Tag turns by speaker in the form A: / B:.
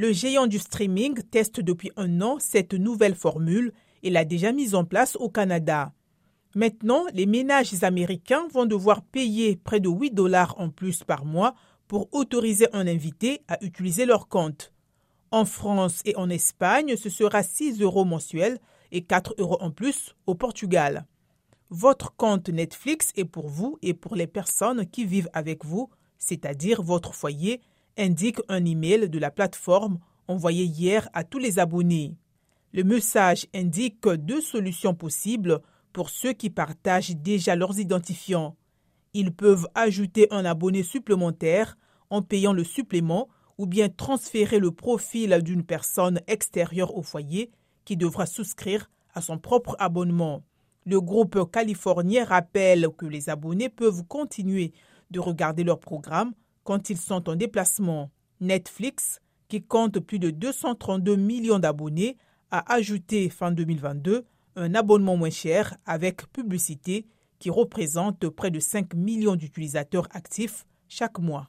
A: Le géant du streaming teste depuis un an cette nouvelle formule et l'a déjà mise en place au Canada. Maintenant, les ménages américains vont devoir payer près de 8 dollars en plus par mois pour autoriser un invité à utiliser leur compte. En France et en Espagne, ce sera 6 euros mensuels et 4 euros en plus au Portugal. Votre compte Netflix est pour vous et pour les personnes qui vivent avec vous, c'est-à-dire votre foyer, indique un email de la plateforme envoyé hier à tous les abonnés. Le message indique deux solutions possibles pour ceux qui partagent déjà leurs identifiants. Ils peuvent ajouter un abonné supplémentaire en payant le supplément ou bien transférer le profil d'une personne extérieure au foyer qui devra souscrire à son propre abonnement. Le groupe californien rappelle que les abonnés peuvent continuer de regarder leur programme quand ils sont en déplacement. Netflix, qui compte plus de 232 millions d'abonnés, a ajouté fin 2022 un abonnement moins cher avec publicité qui représente près de 5 millions d'utilisateurs actifs chaque mois.